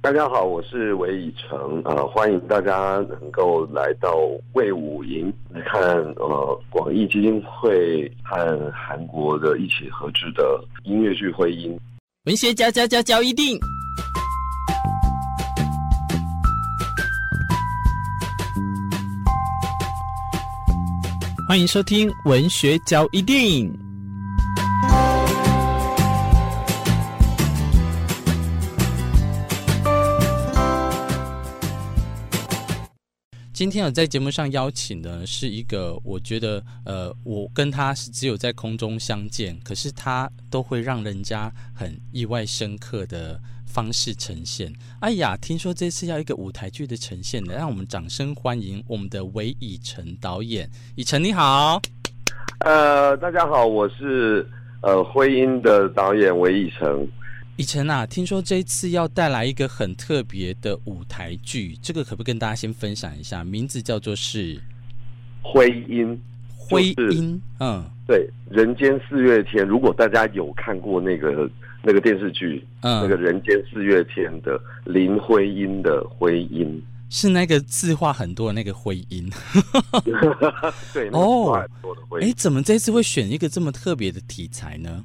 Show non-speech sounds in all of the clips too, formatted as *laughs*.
大家好，我是韦以诚，呃，欢迎大家能够来到魏武营来看呃广义基金会和韩国的一起合制的音乐剧《徽音》。文学交交交交一定。欢迎收听文学嚼一錠。今天我在节目上邀请的是一个，我觉得呃，我跟他是只有在空中相见，可是他都会让人家很意外深刻的方式呈现。哎呀，听说这次要一个舞台剧的呈现呢，让我们掌声欢迎我们的韦以诚导演。以诚你好，呃，大家好，我是呃徽音的导演韦以诚。以晨啊，听说这一次要带来一个很特别的舞台剧，这个可不可以跟大家先分享一下？名字叫做是徽音，徽音，嗯，对，人间四月天。如果大家有看过那个。那个电视剧，嗯，那个《人间四月天》的林徽因的灰音，是那个字画很多的那个灰音。*laughs* 对，哦，很多的徽音。哎，怎么这次会选一个这么特别的题材呢？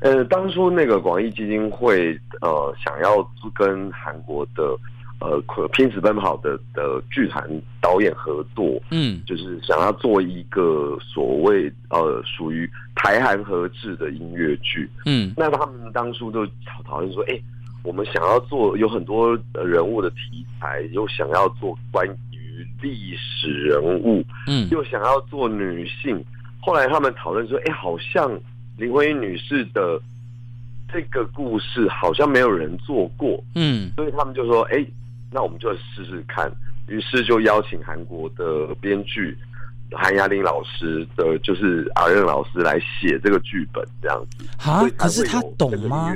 呃，当初那个广义基金会，呃，想要跟韩国的。呃，拼死奔跑的的剧团导演合作，嗯，就是想要做一个所谓呃属于台韩合制的音乐剧，嗯，那他们当初就讨讨论说，哎、欸，我们想要做有很多人物的题材，又想要做关于历史人物，嗯，又想要做女性，后来他们讨论说，哎、欸，好像林徽因女士的这个故事好像没有人做过，嗯，所以他们就说，哎、欸。那我们就试试看，于是就邀请韩国的编剧韩亚玲老师的，就是阿任老师来写这个剧本，这样子。啊？可是他懂吗？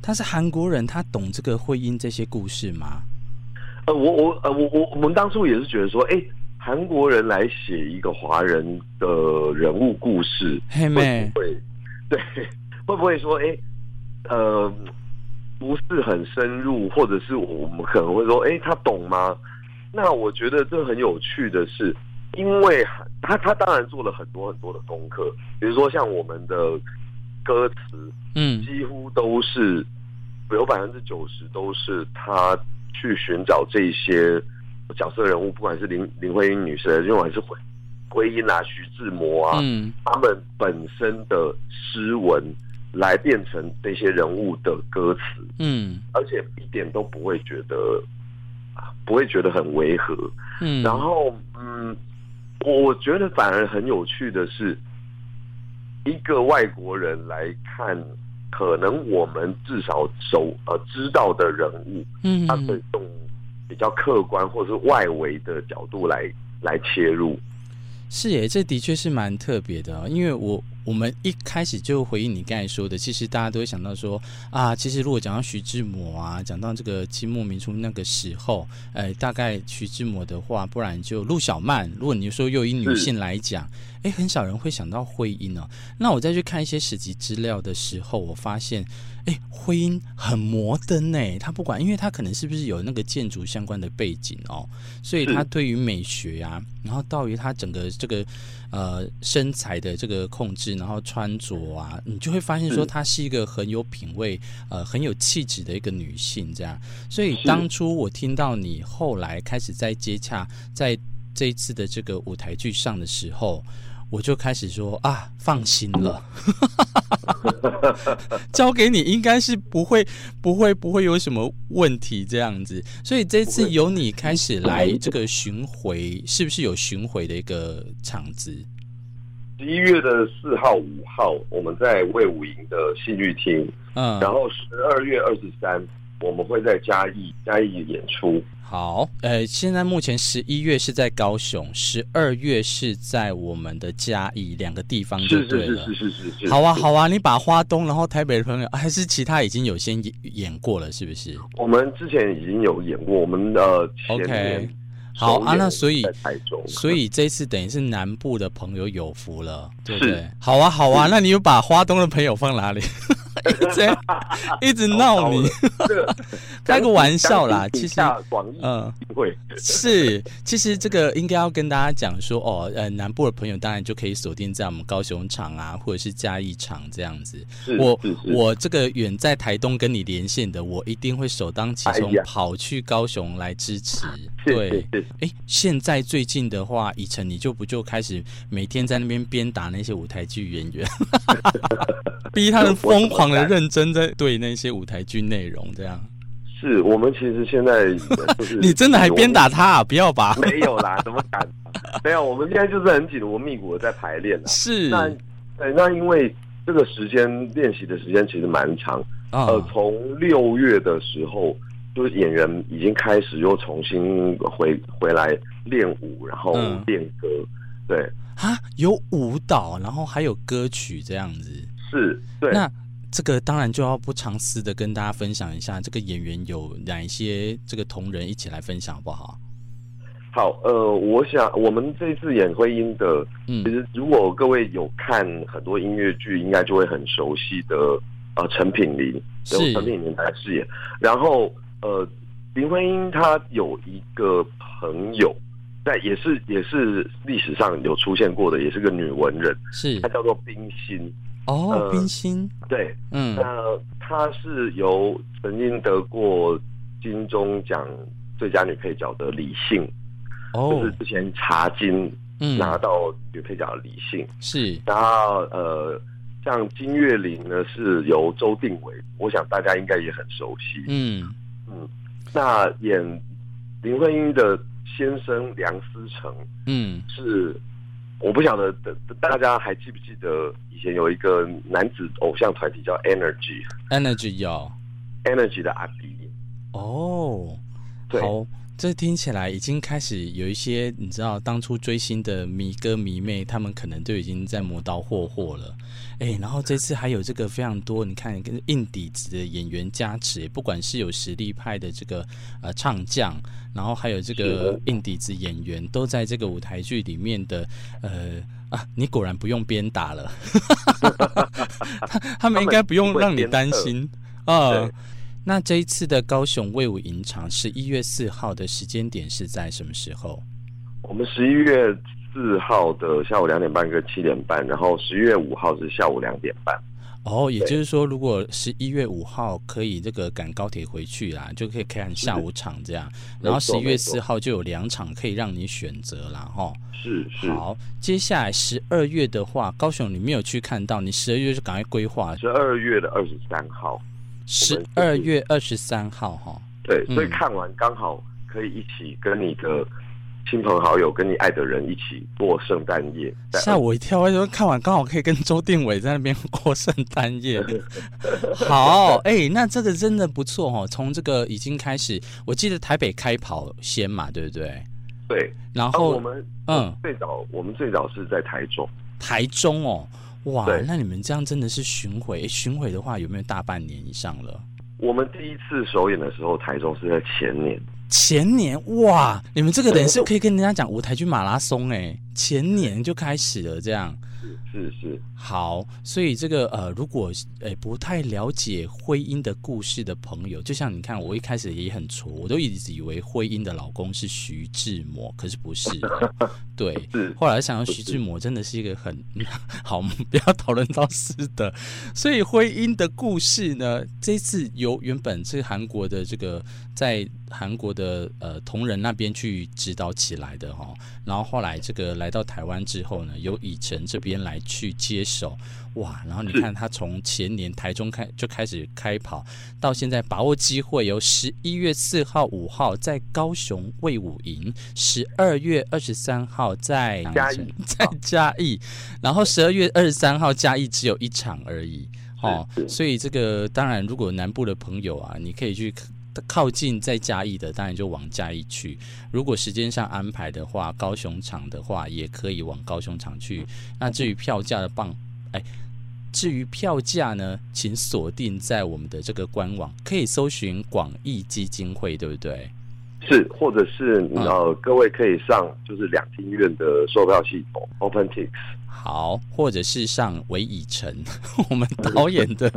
他是韩国人，他懂这个徽因这些故事吗？呃，我我呃我我我们当初也是觉得说，哎、欸，韩国人来写一个华人的人物故事，会不会？*laughs* 对，会不会说，哎、欸，呃。不是很深入，或者是我们可能会说，哎，他懂吗？那我觉得这很有趣的是，因为他他当然做了很多很多的功课，比如说像我们的歌词，嗯，几乎都是有百分之九十都是他去寻找这些角色人物，不管是林林徽因女士，还是还是徽徽音啊、徐志摩啊，嗯，他们本身的诗文。来变成这些人物的歌词，嗯，而且一点都不会觉得，不会觉得很违和，嗯，然后，嗯，我觉得反而很有趣的是，一个外国人来看，可能我们至少熟呃知道的人物，嗯，他会用比较客观或者是外围的角度来来切入，是耶，这的确是蛮特别的，因为我。我们一开始就回应你刚才说的，其实大家都会想到说啊，其实如果讲到徐志摩啊，讲到这个清末民初那个时候，呃，大概徐志摩的话，不然就陆小曼。如果你说又以女性来讲，哎，很少人会想到徽音哦。那我再去看一些史籍资料的时候，我发现。诶，徽音很摩登呢。他不管，因为他可能是不是有那个建筑相关的背景哦，所以他对于美学呀、啊，然后到于他整个这个呃身材的这个控制，然后穿着啊，你就会发现说她是一个很有品味、呃很有气质的一个女性这样。所以当初我听到你后来开始在接洽，在这一次的这个舞台剧上的时候。我就开始说啊，放心了，*laughs* 交给你应该是不会、不会、不会有什么问题这样子。所以这次由你开始来这个巡回，是不是有巡回的一个场子？十一月的四号、五号，我们在魏武营的戏剧厅，嗯，然后十二月二十三，我们会在嘉义嘉义演出。好，呃，现在目前十一月是在高雄，十二月是在我们的嘉义两个地方就对了。是是是是是是，是。好啊好啊，你把花东然后台北的朋友，还是其他已经有先演演过了，是不是？我们之前已经有演过，我们呃，OK，好啊，那所以所以这次等于是南部的朋友有福了，对不对？好啊好啊，那你有把花东的朋友放哪里？*laughs* 一直 *laughs* 一直闹你，*laughs* 开个玩笑啦。其实，嗯，会是，其实这个应该要跟大家讲说，哦，呃，南部的朋友当然就可以锁定在我们高雄场啊，或者是嘉义场这样子。我我这个远在台东跟你连线的，我一定会首当其冲跑去高雄来支持。对，哎，现在最近的话，以晨你就不就开始每天在那边鞭打那些舞台剧演员，*laughs* *laughs* 逼他们疯狂的认真在对那些舞台剧内容，这样。是我们其实现在就是 *laughs* 你真的还鞭打他啊？不要吧？没有啦，怎么敢？没有，我们现在就是很紧锣密鼓的在排练。是，那对，那因为这个时间练习的时间其实蛮长，呃，从六月的时候，就是演员已经开始又重新回回来练舞，然后练歌，对啊，有舞蹈，然后还有歌曲这样子，是对那。这个当然就要不藏私的跟大家分享一下，这个演员有哪一些这个同仁一起来分享好不好？好，呃，我想我们这次演徽因的，嗯，其实如果各位有看很多音乐剧，应该就会很熟悉的，呃，陈品苓，是陈品林来饰演。然后，呃，林徽因她有一个朋友，在也是也是历史上有出现过的，也是个女文人，是。她叫做冰心。哦，冰心，对，嗯，那她是由曾经得过金钟奖最佳女配角的李杏，哦，就是之前茶金拿到女配角的李杏，是，然后呃，像金岳霖呢是由周定伟，我想大家应该也很熟悉，嗯嗯，那演林徽因的先生梁思成，嗯，是。我不晓得大家还记不记得以前有一个男子偶像团体叫 Energy，Energy 有。Energy 的阿迪。哦，对。这听起来已经开始有一些，你知道，当初追星的迷哥迷妹，他们可能都已经在磨刀霍霍了。哎，然后这次还有这个非常多，你看跟硬底子的演员加持，不管是有实力派的这个呃唱将，然后还有这个硬底子演员，都在这个舞台剧里面的呃啊，你果然不用鞭打了，他 *laughs* 他们应该不用让你担心啊。那这一次的高雄卫武营场，十一月四号的时间点是在什么时候？我们十一月四号的下午两点半跟七点半，然后十一月五号是下午两点半。哦，也就是说，如果十一月五号可以这个赶高铁回去啦，就可以看下午场这样。然后十一月四号就有两场可以让你选择啦。哈。是是。好，接下来十二月的话，高雄你没有去看到，你十二月就赶快规划。十二月的二十三号。十二月二十三号，哈，对，所以看完刚好可以一起跟你的亲朋好友、跟你爱的人一起过圣诞夜。吓我一跳！我说看完刚好可以跟周定伟在那边过圣诞夜。*laughs* 好，哎、欸，那这个真的不错哦。从这个已经开始，我记得台北开跑先嘛，对不对？对。然后我们嗯，最早我们最早是在台中，台中哦。哇，那你们这样真的是巡回？巡回的话有没有大半年以上了？我们第一次首演的时候，台中是在前年。前年哇，你们这个等于是可以跟人家讲舞台剧马拉松哎，前年就开始了这样。是是。好，所以这个呃，如果诶、欸、不太了解徽因的故事的朋友，就像你看，我一开始也很错，我都一直以为徽因的老公是徐志摩，可是不是，对，*laughs* 后来想到徐志摩真的是一个很 *laughs* 好，不要讨论到是的，所以徽因的故事呢，这次由原本是韩国的这个在韩国的呃同仁那边去指导起来的哈，然后后来这个来到台湾之后呢，由以晨这边来去接手，哇！然后你看他从前年台中开就开始开跑，到现在把握机会，由十一月四号、五号在高雄卫武营，十二月二十三号在嘉义，在嘉义，然后十二月二十三号嘉义只有一场而已，哦，所以这个当然，如果南部的朋友啊，你可以去。靠近在嘉义的，当然就往嘉义去。如果时间上安排的话，高雄场的话也可以往高雄场去。那至于票价的棒，哎，至于票价呢，请锁定在我们的这个官网，可以搜寻广义基金会，对不对？是，或者是呃，各位可以上就是两厅院的售票系统 OpenTix。好，或者是上韦以诚，*laughs* 我们 *laughs* 导演的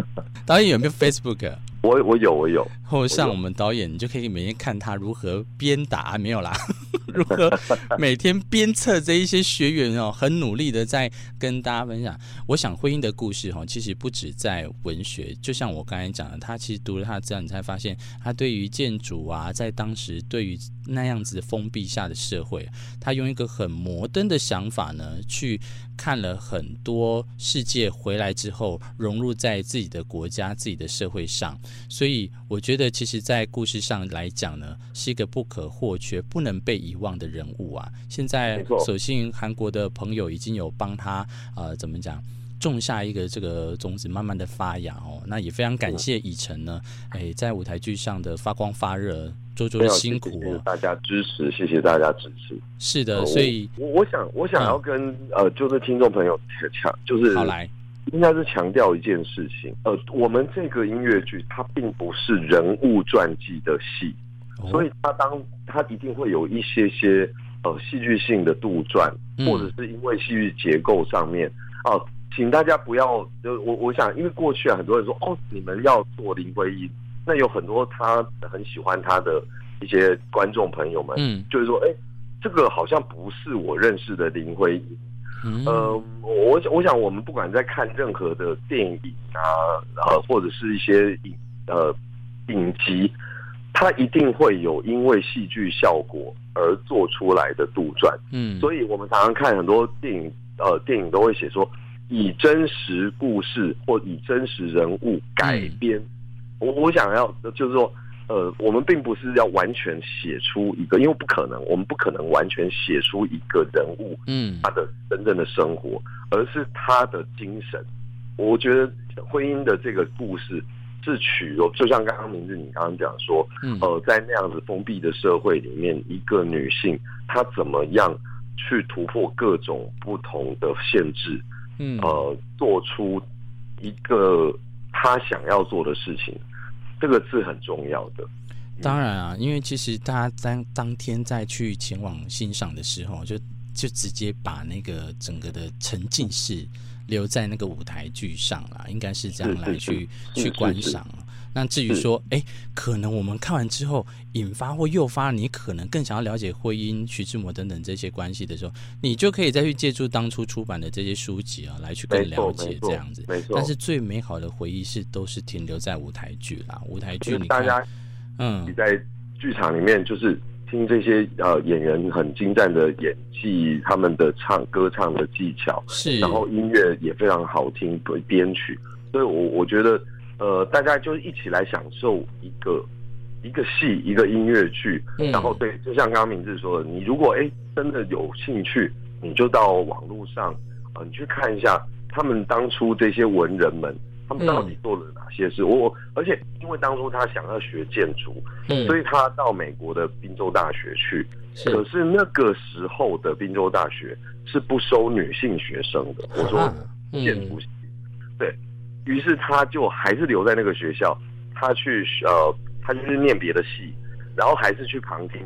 导演有没有 Facebook？我我有我有，或者上我们导演，你就可以每天看他如何鞭打，没有啦，*laughs* 如何每天鞭策这一些学员哦，很努力的在跟大家分享。我想婚姻的故事哈，其实不止在文学，就像我刚才讲的，他其实读了他的资料，你才发现他对于建筑啊，在当时对于那样子封闭下的社会，他用一个很摩登的想法呢，去看了很多世界，回来之后融入在自己的国家、自己的社会上。所以我觉得，其实，在故事上来讲呢，是一个不可或缺、不能被遗忘的人物啊。现在，所幸韩国的朋友已经有帮他呃，怎么讲，种下一个这个种子，慢慢的发芽哦。那也非常感谢以诚呢，哎，在舞台剧上的发光发热，周周的辛苦，谢谢大家支持，谢谢大家支持。是的，所以我我想我想要跟、嗯、呃，就是听众朋友强，就是好来。应该是强调一件事情，呃，我们这个音乐剧它并不是人物传记的戏，所以它当它一定会有一些些呃戏剧性的杜撰，或者是因为戏剧结构上面哦、呃，请大家不要就我我想，因为过去啊很多人说哦，你们要做林徽因，那有很多他很喜欢他的一些观众朋友们，嗯，就是说，哎，这个好像不是我认识的林徽因。嗯、呃，我我想，我们不管在看任何的电影啊，呃，或者是一些影呃影集，它一定会有因为戏剧效果而做出来的杜撰。嗯，所以我们常常看很多电影，呃，电影都会写说以真实故事或以真实人物改编。我、嗯、我想要就是说。呃，我们并不是要完全写出一个，因为不可能，我们不可能完全写出一个人物，嗯，他的真正的生活，而是他的精神。我觉得婚姻的这个故事是取，就像刚刚明志你刚刚讲说，呃，在那样子封闭的社会里面，一个女性她怎么样去突破各种不同的限制，嗯，呃，做出一个他想要做的事情。这个是很重要的，当然啊，因为其实大家当当天再去前往欣赏的时候，就就直接把那个整个的沉浸式留在那个舞台剧上了，应该是这样来去去观赏。那至于说，哎，可能我们看完之后引发或诱发你可能更想要了解婚姻、徐志摩等等这些关系的时候，你就可以再去借助当初出版的这些书籍啊，来去更了解这样子。没错。但是最美好的回忆是都是停留在舞台剧啦，舞台剧你大家嗯，你在剧场里面就是听这些呃演员很精湛的演技，他们的唱歌唱的技巧是，然后音乐也非常好听，编曲，所以我我觉得。呃，大家就一起来享受一个一个戏，一个音乐剧，嗯，然后对，就像刚刚明志说的，你如果哎真的有兴趣，你就到网络上啊，呃，你去看一下他们当初这些文人们，他们到底做了哪些事。我，嗯，而且因为当初他想要学建筑，嗯，所以他到美国的宾州大学去，是，可是那个时候的宾州大学是不收女性学生的。我说建筑系，嗯，对。于是他就还是留在那个学校，他去呃，他就是念别的系，然后还是去旁听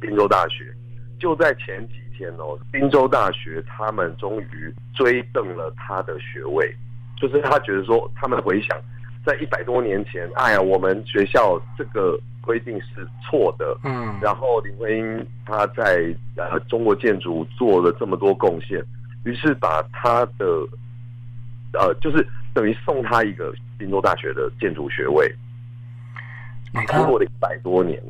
宾州大学。就在前几天哦，宾州大学他们终于追赠了他的学位，就是他觉得说，他们回想在一百多年前，哎呀，我们学校这个规定是错的，嗯，然后林徽因他在呃中国建筑做了这么多贡献，于是把他的呃就是。等于送他一个宾州大学的建筑学位。你看过了一百多年，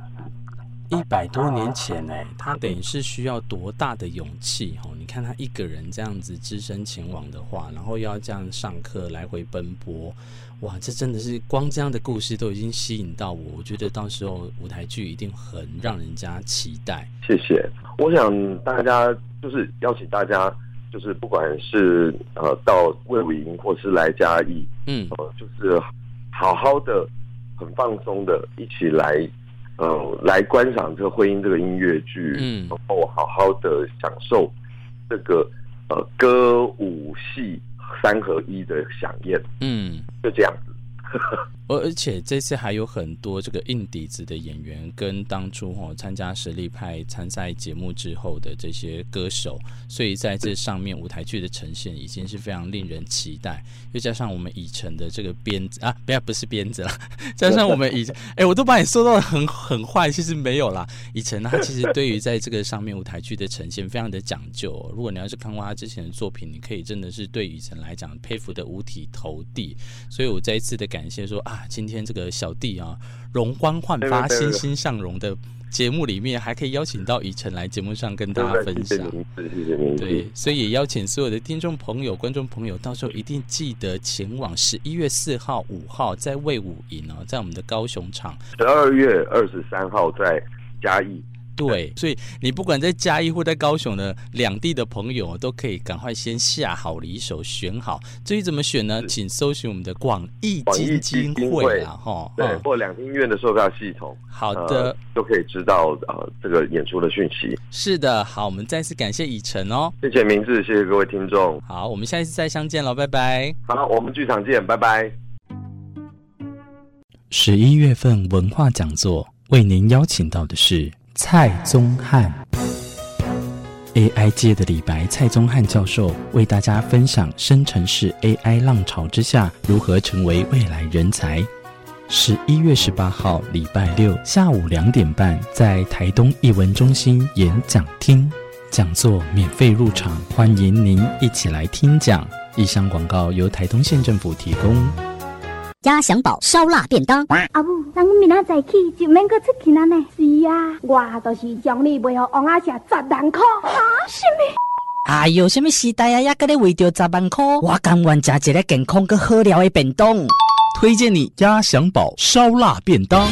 一百多年前呢，他等于是需要多大的勇气哦？你看他一个人这样子只身前往的话，然后要这样上课来回奔波，哇，这真的是光这样的故事都已经吸引到我。我觉得到时候舞台剧一定很让人家期待。谢谢，我想大家就是邀请大家。就是不管是呃到魏武营或是来嘉义，嗯，呃，就是好好的、很放松的一起来，呃，来观赏这个婚姻这个音乐剧，嗯，然后好好的享受这个呃歌舞戏三合一的飨宴，嗯，就这样子。而 *laughs* 而且这次还有很多这个硬底子的演员，跟当初哦参加实力派参赛节目之后的这些歌手，所以在这上面舞台剧的呈现已经是非常令人期待。又加上我们以诚的这个鞭子 *laughs* 啊，不要不是鞭子了，*laughs* 加上我们以诚，哎，我都把你说到很很坏，其实没有啦。以诚，他其实对于在这个上面舞台剧的呈现非常的讲究。如果你要是看过他之前的作品，你可以真的是对以诚来讲佩服的五体投地。所以我再一次的感谢说啊，今天这个小弟啊，容光焕发、欣欣向荣的节目里面，还可以邀请到以晨来节目上跟大家分享。对，所以也邀请所有的听众朋友、观众朋友，到时候一定记得前往十一月四号、五号在魏武营哦，在我们的高雄场；十二月二十三号在嘉义。对，*laughs* 所以你不管在嘉义或在高雄的两地的朋友，都可以赶快先下好离手，选好。至于怎么选呢？请搜寻我们的广义基金会啊，哈，对，或两厅院的售票系统。好的，呃、都可以知道呃这个演出的讯息。是的，好，我们再次感谢以诚哦，谢谢明志，谢谢各位听众。好，我们下一次再相见了，拜拜。好，我们剧场见，拜拜。十一月份文化讲座为您邀请到的是。蔡宗翰，AI 界的李白蔡宗翰教授为大家分享生成式 AI 浪潮之下如何成为未来人才。十一月十八号礼拜六下午两点半，在台东艺文中心演讲厅，讲座免费入场，欢迎您一起来听讲。以上广告由台东县政府提供。鸭翔宝烧腊便当。阿母，咱明仔早起就免阁出去了呢。是啊，我就是将你卖予王阿霞十万块。啊，什么？哎呦，什么时代啊，也搁咧为着十万块？我甘愿食一个健康阁好料的便当。推荐你鸭翔宝烧腊便当。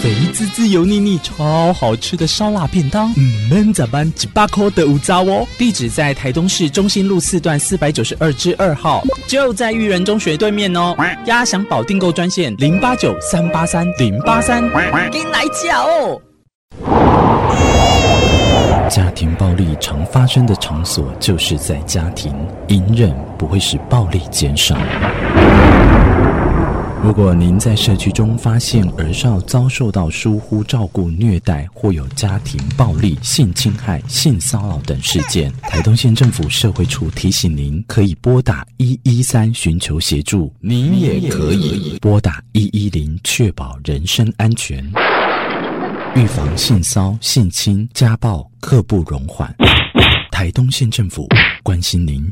肥滋滋、油腻腻、超好吃的烧腊便当，嗯，闷咋办？几百块的五招哦。地址在台东市中心路四段四百九十二之二号，就在育人中学对面哦。鸭翔宝订购专线零八九三八三零八三，给你来叫哦。家庭暴力常发生的场所就是在家庭，隐忍不会使暴力减少。如果您在社区中发现儿少遭受到疏忽照顾、虐待，或有家庭暴力、性侵害、性骚扰等事件，台东县政府社会处提醒您，可以拨打一一三寻求协助。您也可以拨打一一零，确保人身安全。预防性骚、性侵、家暴，刻不容缓。台东县政府关心您。